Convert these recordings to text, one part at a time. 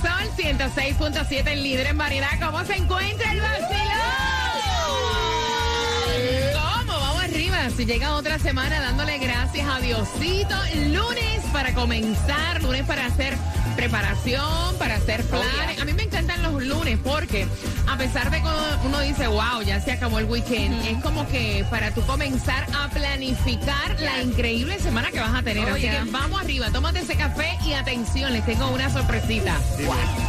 Sol 106.7, el líder en variedad, ¿cómo se encuentra el vacilón? ¿Cómo? Vamos arriba. Si llega otra semana dándole gracias a Diosito. Lunes para comenzar, lunes para hacer preparación, para hacer planes. A mí me encantan lunes porque a pesar de que uno dice, wow, ya se acabó el weekend, es como que para tú comenzar a planificar la increíble semana que vas a tener. Así que vamos arriba, tómate ese café y atención, les tengo una sorpresita.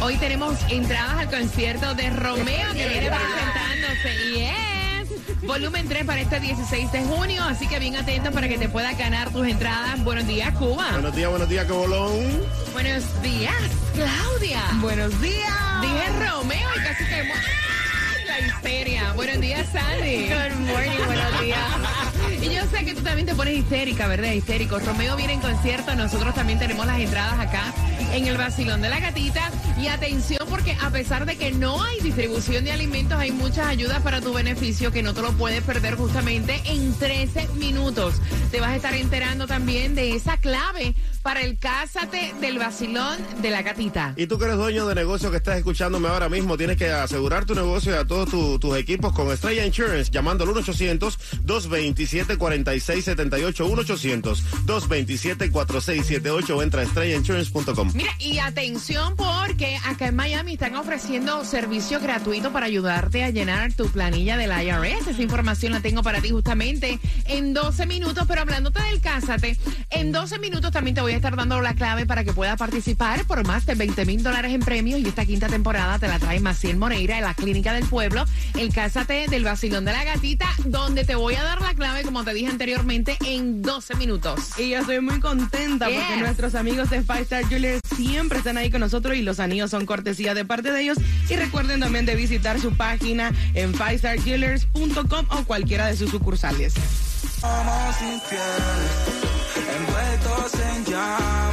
Hoy tenemos entradas al concierto de Romeo que viene presentándose. Yes. Volumen 3 para este 16 de junio, así que bien atento para que te puedas ganar tus entradas. Buenos días, Cuba. Buenos días, buenos días, que bolón. Buenos días, Claudia. Buenos días. Dije Romeo y casi que... ¡Ay, La histeria. Buenos días, Sandy. Good morning, buenos días. Y yo sé que tú también te pones histérica, ¿verdad? Histérico. Romeo viene en concierto. Nosotros también tenemos las entradas acá en el Basilón de la Gatita. Y atención, porque a pesar de que no hay distribución de alimentos, hay muchas ayudas para tu beneficio que no te lo puedes perder justamente en 13 minutos. Te vas a estar enterando también de esa clave para el Cásate del Basilón de la Gatita. Y tú que eres dueño de negocio que estás escuchándome ahora mismo, tienes que asegurar tu negocio y a todos tu- tus equipos con Estrella Insurance, llamando al 1-800-227-4678. 1-800-227-4678 o entra a estrellainsurance.com. Mira, y atención porque acá en Miami están ofreciendo servicio gratuito para ayudarte a llenar tu planilla del IRS. Esa información la tengo para ti justamente en 12 minutos, pero hablándote del Cásate, en 12 minutos también te voy a estar dando la clave para que puedas participar por más de 20 mil dólares en premios y esta quinta temporada te la trae Maciel Moreira en la Clínica del Pueblo, el Cásate del Vacilón de la Gatita, donde te voy a dar la clave, como te dije anteriormente, en 12 minutos. Y yo estoy muy contenta porque nuestros amigos de Five Star Jewelers siempre están ahí con nosotros y los anillos son cortesía de parte de ellos. Y recuerden también de visitar su página en fivestarjewelers.com o cualquiera de sus sucursales. Somos infieles, en die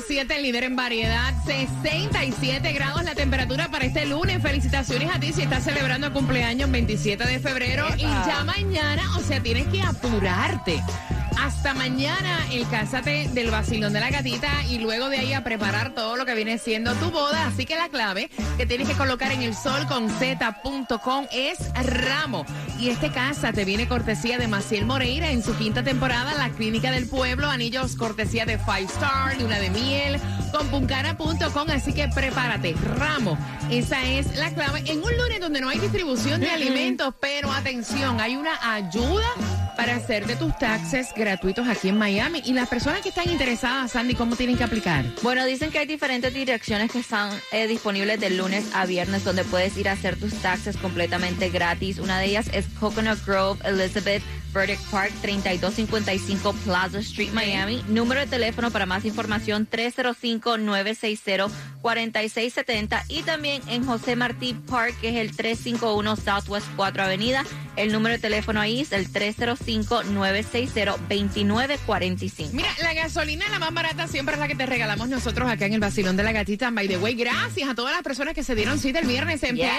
106.7, el líder en variedad, 67 grados la temperatura para este lunes. Felicitaciones a ti si estás celebrando el cumpleaños 27 de febrero y ya mañana, o sea, tienes que apurarte. Hasta mañana el cásate del vacilón de la gatita y luego de ahí a preparar todo lo que viene siendo tu boda. Así que la clave que tienes que colocar en el sol con z.com es ramo. Y este casa te viene cortesía de Maciel Moreira en su quinta temporada, la clínica del pueblo, anillos cortesía de Five Star, luna de miel, con puncara.com. Así que prepárate, ramo. Esa es la clave en un lunes donde no hay distribución de alimentos, pero atención, hay una ayuda para hacer de tus taxes gratuitos aquí en Miami. Y las personas que están interesadas, Sandy, ¿cómo tienen que aplicar? Bueno, dicen que hay diferentes direcciones que están eh, disponibles de lunes a viernes donde puedes ir a hacer tus taxes completamente gratis. Una de ellas es Coconut Grove, Elizabeth, Burdick Park, 3255 Plaza Street, Miami. Número de teléfono para más información 305-960-4670 y también en José Martí Park, que es el 351 Southwest 4 Avenida. El número de teléfono ahí es el 305-960-2945. Mira, la gasolina la más barata siempre es la que te regalamos nosotros acá en el Basilón de la Gatita. By the way, gracias a todas las personas que se dieron cita el viernes en Yes. Pie.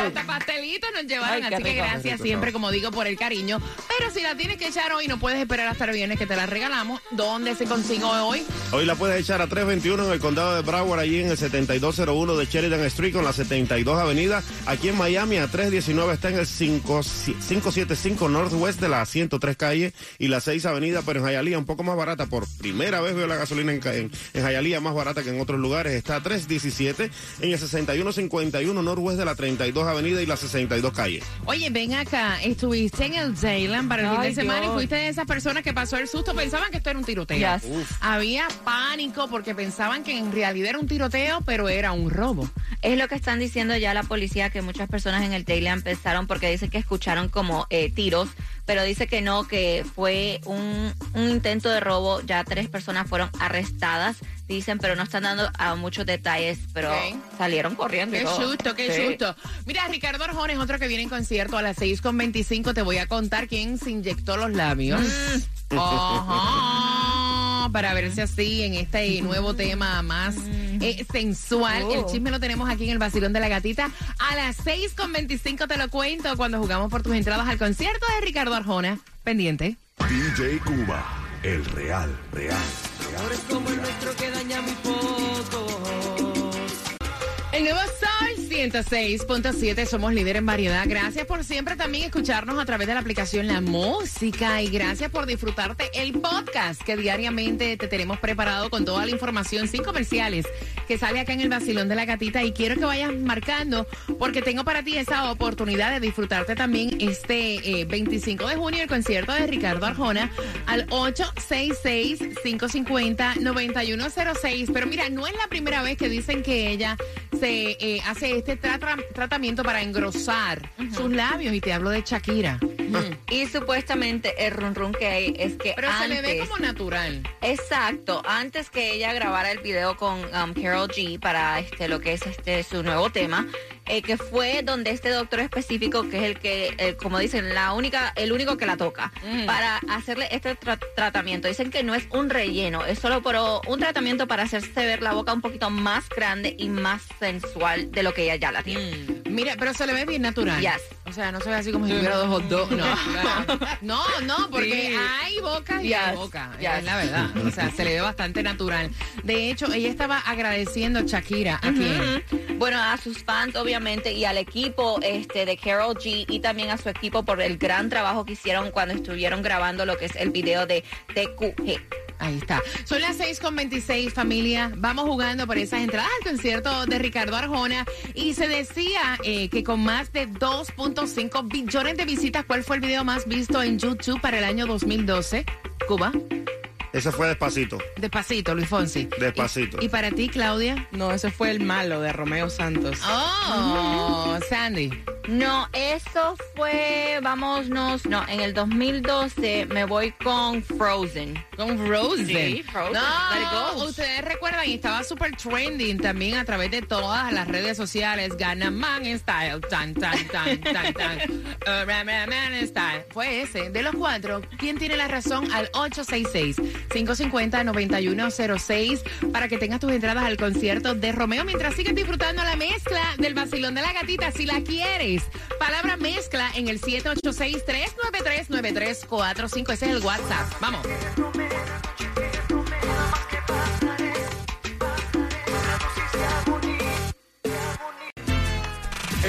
Hasta pastelitos nos llevaron, Ay, así que rico. gracias siempre, como digo. Por el cariño. Pero si la tienes que echar hoy, no puedes esperar hasta el viernes que te la regalamos. ¿Dónde se consigue hoy? Hoy la puedes echar a 321 en el condado de Broward, allí en el 7201 de Sheridan Street con la 72 Avenida. Aquí en Miami a 319 está en el 5 575 Northwest de la 103 calle y la 6 Avenida, pero en Hialeah un poco más barata. Por primera vez veo la gasolina en, en, en Hialeah más barata que en otros lugares. Está a 317 en el 6151 Northwest de la 32 Avenida y la 62 calle. Oye, ven acá, estuviste en el Dayland para el fin de Ay, semana Dios. y fuiste de esas personas que pasó el susto, pensaban que esto era un tiroteo. Yes. Había pánico porque pensaban que en realidad era un tiroteo, pero era un robo. Es lo que están diciendo ya la policía, que muchas personas en el Daily empezaron porque dicen que escucharon como eh, tiros, pero dice que no, que fue un, un intento de robo. Ya tres personas fueron arrestadas, dicen, pero no están dando a muchos detalles, pero salieron corriendo. y Qué todo. susto, qué Sí. susto. Mira, Ricardo Arjona es otro que viene en concierto a las 6.25. Te voy a contar quién se inyectó los labios. Mm. Ajá, para verse así en este nuevo tema más eh, sensual. Oh. El chisme lo tenemos aquí en el Vacilón de la Gatita. A las 6.25 te lo cuento cuando jugamos por tus entradas al concierto de Ricardo Arjona. Pendiente. DJ Cuba, el real, real, Amores como el nuestro que daña muy poco. El nuevo Sol 106.7, somos líder en variedad. Gracias por siempre también escucharnos a través de la aplicación La Música y gracias por disfrutarte el podcast que diariamente te tenemos preparado con toda la información sin comerciales que sale acá en el Basilón de la Gatita y quiero que vayas marcando porque tengo para ti esa oportunidad de disfrutarte también este eh, 25 de junio el concierto de Ricardo Arjona al 866-550-9106. Pero mira, no es la primera vez que dicen que ella se eh, hace este trata- tratamiento para engrosar sus labios y te hablo de Shakira. Y supuestamente el run run que hay es que Pero se le ve antes- como natural. Exacto, antes que ella grabara el video con um, Carol G para este lo que es este su nuevo tema, eh, que fue donde este doctor específico que es el que, eh, como dicen, la única, el único que la toca para hacerle este tra- tratamiento. Dicen que no es un relleno, es solo por un tratamiento para hacerse ver la boca un poquito más grande y más sensual de lo que ella ya la tiene. Mira, pero se le ve bien natural. Yes. O sea, no se ve así como si tuviera dos hot dogs. No, no, no, porque Sí. hay boca y hay boca. yes. Es la verdad. O sea, se le ve bastante natural. De hecho, ella estaba agradeciendo a Shakira. ¿A quién? Ujú. Bueno, a sus fans obviamente y al equipo este de Carol G y también a su equipo por el gran trabajo que hicieron cuando estuvieron grabando lo que es el video de TQG. Ahí está. Son las 6.26, familia. Vamos jugando por esas entradas al concierto de Ricardo Arjona. Y se decía eh, que con más de 2.5 billones de visitas, ¿cuál fue el video más visto en YouTube para el año 2012? Cuba. Ese fue despacito. Despacito, Luis Fonsi. Despacito. ¿Y, y para ti, Claudia? No, ese fue el malo de Romeo Santos. Oh, Sandy. No, eso fue, vámonos, no, en el 2012 me voy con Frozen. Con Frozen. Sí, Frozen. No, ustedes recuerdan, y estaba súper trending también a través de todas las redes sociales. Gana Man Style. Tan, tan, tan, tan, tan. Uh, Ram, Man Style. Fue ese. De los cuatro, ¿quién tiene la razón? Al 866-550-9106 para que tengas tus entradas al concierto de Romeo mientras sigues disfrutando la mezcla del vacilón de la gatita. Si la quieres, palabra mezcla en el 786-393-9345. Ese es el WhatsApp. Vamos.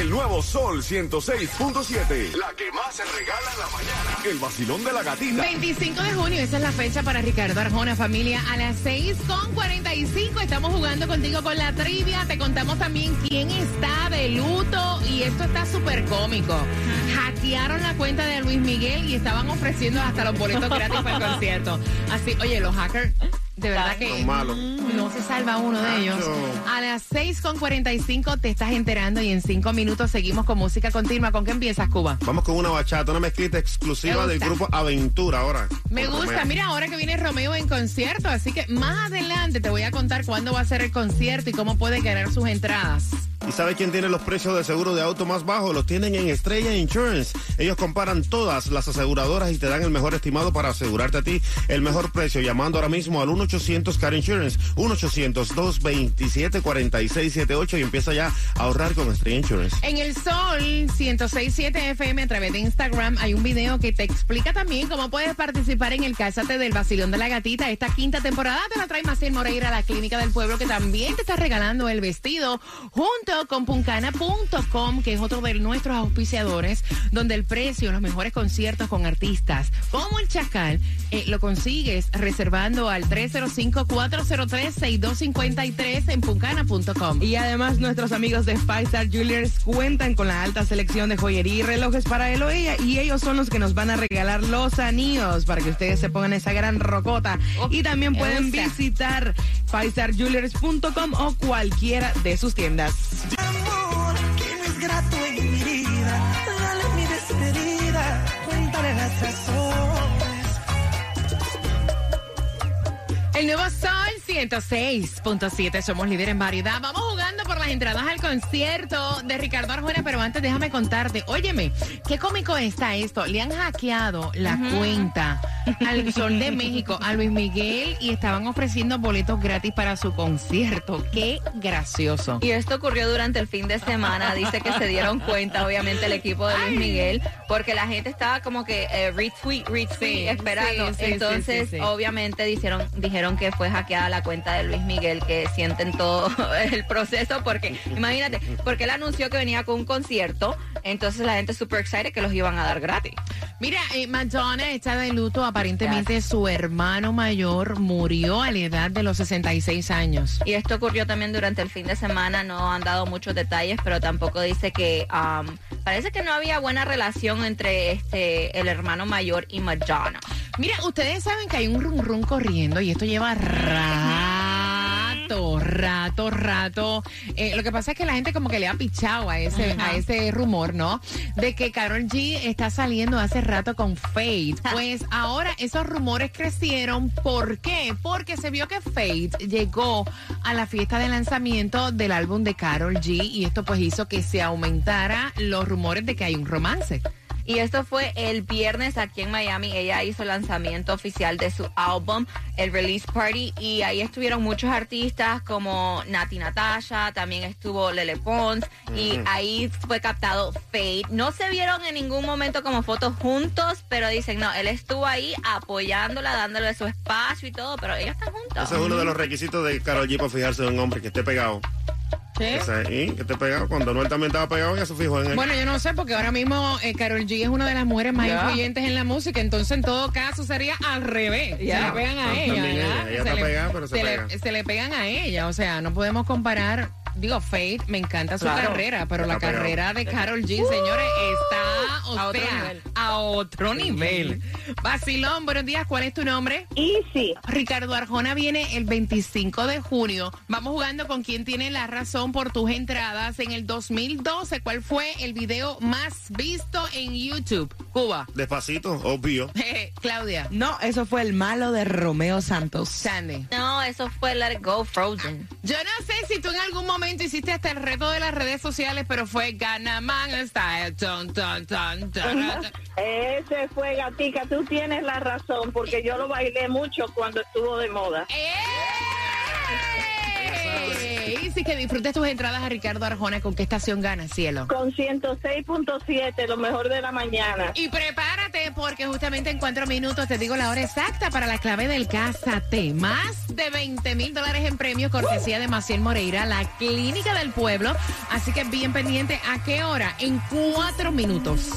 El nuevo Sol 106.7. La que más se regala en la mañana. El vacilón de la gatita. 25 de junio, esa es la fecha para Ricardo Arjona, familia. A las 6 con 45 estamos jugando contigo con la trivia. Te contamos también quién está de luto y esto está súper cómico. Hackearon la cuenta de Luis Miguel y estaban ofreciendo hasta los boletos gratis para el concierto. Así, oye, los hackers, de verdad que malos. no se salva uno de ellos. A las 6 con 45 te estás enterando y en 5 minutos seguimos con música continua. ¿Con qué empiezas, Cuba? Vamos con una bachata, una mezclita exclusiva del grupo Aventura ahora. Me gusta, Romeo. mira, ahora que viene Romeo en concierto, así que más adelante te voy a contar cuándo va a ser el concierto y cómo puedes ganar sus entradas. ¿Y sabe quién tiene los precios de seguro de auto más bajos? Los tienen en Estrella Insurance. Ellos comparan todas las aseguradoras y te dan el mejor estimado para asegurarte a ti el mejor precio. Llamando ahora mismo al 1-800 Car Insurance, 1-800-227-4678 y empieza ya a ahorrar con Estrella Insurance. En el Sol 1067 FM a través de Instagram hay un video que te explica también cómo puedes participar en el Cásate del Basilón de la Gatita. Esta quinta temporada te la trae Maciel Moreira, la Clínica del Pueblo, que también te está regalando el vestido junto con puncana.com, que es otro de nuestros auspiciadores, donde el precio, los mejores conciertos con artistas como el Chacal, eh, lo consigues reservando al 305-403-6253 en puncana.com. Y además nuestros amigos de Five Star Jewelers cuentan con la alta selección de joyería y relojes para él o ella y ellos son los que nos van a regalar los anillos para que ustedes se pongan esa gran rocota. y también pueden gusta. visitar fivestarjewelers.com o cualquiera de sus tiendas. Dale mi despedida, cuéntale las. El nuevo Sol 106.7, somos líder en variedad. Vamos jugando por las entradas al concierto de Ricardo Arjona, pero antes déjame contarte, óyeme, qué cómico está esto. Le han hackeado la cuenta al Sol de México, a Luis Miguel, y estaban ofreciendo boletos gratis para su concierto. Qué gracioso. Y esto ocurrió durante el fin de semana. Dice que se dieron cuenta, obviamente, el equipo de Luis Miguel, porque la gente estaba como que eh, retweet, retweet, Sí, esperando. sí, sí, sí, Entonces, obviamente, dijeron, dijeron que fue hackeada la cuenta de Luis Miguel, que sienten todo el proceso, porque imagínate, porque él anunció que venía con un concierto, entonces la gente super excited que los iban a dar gratis. Mira, eh, Madonna está de luto. Aparentemente su hermano mayor murió a la edad de los 66 años. Y esto ocurrió también durante el fin de semana, no han dado muchos detalles, pero tampoco dice que um, parece que no había buena relación entre este el hermano mayor y Madonna. Mira, ustedes saben que hay un rum rum corriendo y esto lleva rato, rato, rato. Eh, lo que pasa es que la gente como que le ha pichado a ese, a ese rumor, ¿no? De que Carol G está saliendo hace rato con Fate. Pues ahora esos rumores crecieron. ¿Por qué? Porque se vio que Fate llegó a la fiesta de lanzamiento del álbum de Carol G y esto pues hizo que se aumentara los rumores de que hay un romance. Y esto fue el viernes aquí en Miami. Ella hizo el lanzamiento oficial de su álbum, el release party, y ahí estuvieron muchos artistas como Nati Natasha, también estuvo Lele Pons, y ahí fue captado Fate. No se vieron en ningún momento como fotos juntos, pero dicen, no, él estuvo ahí apoyándola, dándole su espacio y todo, pero ellos están juntos. Ese es uno de los requisitos de Karol G para fijarse en un hombre que esté pegado. Que esté pegado. Cuando Noel también estaba pegado, ya se fijó en él. Bueno, yo no sé, porque ahora mismo eh, Carol G es una de las mujeres más Ya. influyentes en la música, entonces en todo caso sería al revés. Se Ya. le pegan a Ah, ella. ella. está le, pegada, pero se le- pega. se le pegan a ella, o sea, no podemos comparar. Digo, Faith, me encanta su Claro. carrera, pero la carrera de Carol G, señores, está o A otro sea, nivel. a otro nivel. Basilón, buenos días, ¿cuál es tu nombre? Easy. Ricardo Arjona viene el 25 de junio. Vamos jugando con quién tiene la razón por tus entradas. En el 2012, ¿cuál fue el video más visto en YouTube? Cuba. Despacito, obvio. Claudia. No, eso fue el malo de Romeo Santos. Sandy. No, eso fue Let It Go Frozen. Yo no sé si tú en algún momento hiciste hasta el reto de las redes sociales, pero fue Ganaman Style. Ton, ton, ton, ton, ton. Ese fue Gatica, tú tienes la razón, porque yo lo bailé mucho cuando estuvo de moda. ¡Eh! Y sí que disfrutes tus entradas a Ricardo Arjona. ¿Con qué estación gana, cielo? Con 106.7, lo mejor de la mañana. Y prepárate porque justamente en cuatro minutos te digo la hora exacta para la clave del Cásate. Más de 20 mil dólares en premios, cortesía de Maciel Moreira, la clínica del pueblo. Así que bien pendiente a qué hora. En cuatro minutos.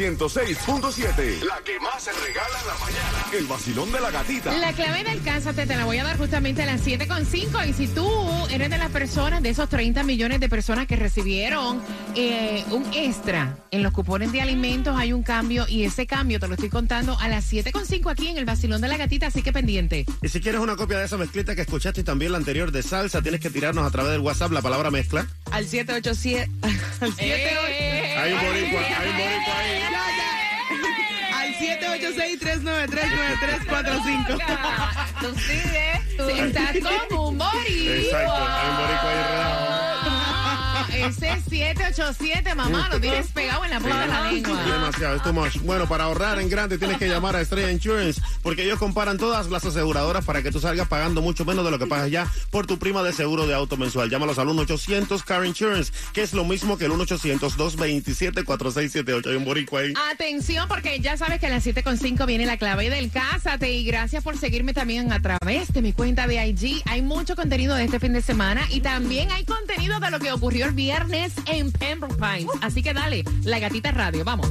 106.7. La que más se regala en la mañana. El vacilón de la gatita. La clave del Cásate te la voy a dar justamente a las 7.5 y si tú eres de las personas, de esos 30 millones de personas que recibieron eh, un extra en los cupones de alimentos, hay un cambio y ese cambio te lo estoy contando a las 7.5 aquí en el Vacilón de la Gatita, así que pendiente. Y si quieres una copia de esa mezclita que escuchaste y también la anterior de salsa, tienes que tirarnos a través del WhatsApp la palabra mezcla al 787. Al 787. Hay un boricua, hay un boricua ahí. Eh. Al 786-393-9345. Tú sí, tú estás como un boricua. Exacto, hay un boricua ahí enredado. Ah, Ese 787, mamá, lo tienes pegado en la punta de la lengua. Demasiado, es too much. Bueno, para ahorrar en grande tienes que llamar a Estrella Insurance porque ellos comparan todas las aseguradoras para que tú salgas pagando mucho menos de lo que pagas ya por tu prima de seguro de auto mensual. Llámalos al 1-800 Car Insurance, que es lo mismo que el 1-800-227-4678. Hay un boricua ahí. Atención, porque ya sabes que a las 7.5 viene la clave del Cásate. Y gracias por seguirme también a través de mi cuenta de IG. Hay mucho contenido de este fin de semana y también hay contenido de lo que ocurrió el viernes en Pembroke Pines. Así que dale, la gatita radio, vamos.